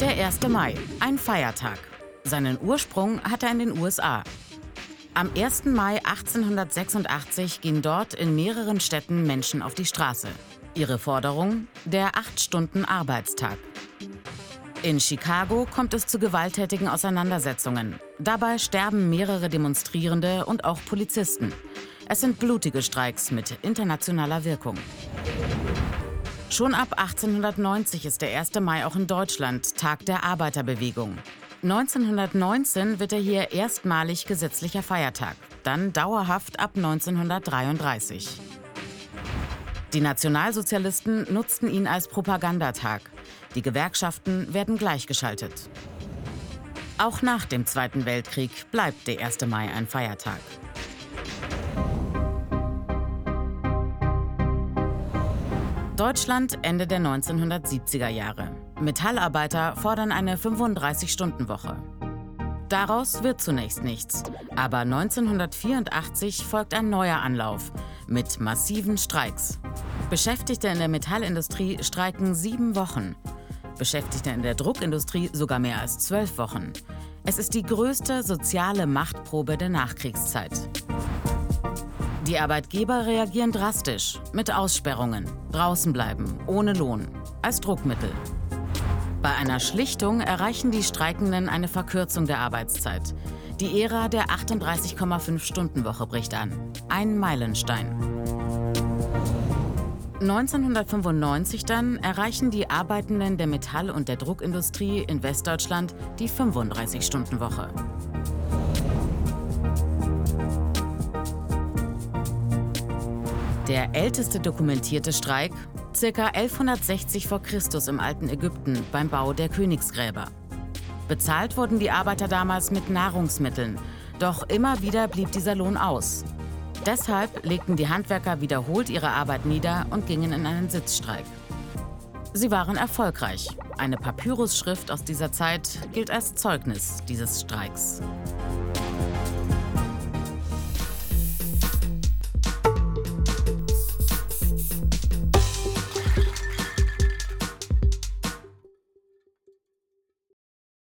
Der 1. Mai, ein Feiertag. Seinen Ursprung hat er in den USA. Am 1. Mai 1886 gehen dort in mehreren Städten Menschen auf die Straße. Ihre Forderung? Der 8-Stunden-Arbeitstag. In Chicago kommt es zu gewalttätigen Auseinandersetzungen. Dabei sterben mehrere Demonstrierende und auch Polizisten. Es sind blutige Streiks mit internationaler Wirkung. Schon ab 1890 ist der 1. Mai auch in Deutschland Tag der Arbeiterbewegung. 1919 wird er hier erstmalig gesetzlicher Feiertag, dann dauerhaft ab 1933. Die Nationalsozialisten nutzten ihn als Propagandatag. Die Gewerkschaften werden gleichgeschaltet. Auch nach dem Zweiten Weltkrieg bleibt der 1. Mai ein Feiertag. Deutschland Ende der 1970er Jahre. Metallarbeiter fordern eine 35-Stunden-Woche. Daraus wird zunächst nichts. Aber 1984 folgt ein neuer Anlauf mit massiven Streiks. Beschäftigte in der Metallindustrie streiken sieben Wochen. Beschäftigte in der Druckindustrie sogar mehr als zwölf Wochen. Es ist die größte soziale Machtprobe der Nachkriegszeit. Die Arbeitgeber reagieren drastisch mit Aussperrungen, draußen bleiben, ohne Lohn, als Druckmittel. Bei einer Schlichtung erreichen die Streikenden eine Verkürzung der Arbeitszeit. Die Ära der 38,5-Stunden-Woche bricht an. Ein Meilenstein. 1995 dann erreichen die Arbeitenden der Metall- und der Druckindustrie in Westdeutschland die 35-Stunden-Woche. Der älteste dokumentierte Streik, ca. 1160 v. Chr. im alten Ägypten beim Bau der Königsgräber. Bezahlt wurden die Arbeiter damals mit Nahrungsmitteln, doch immer wieder blieb dieser Lohn aus. Deshalb legten die Handwerker wiederholt ihre Arbeit nieder und gingen in einen Sitzstreik. Sie waren erfolgreich. Eine Papyrusschrift aus dieser Zeit gilt als Zeugnis dieses Streiks.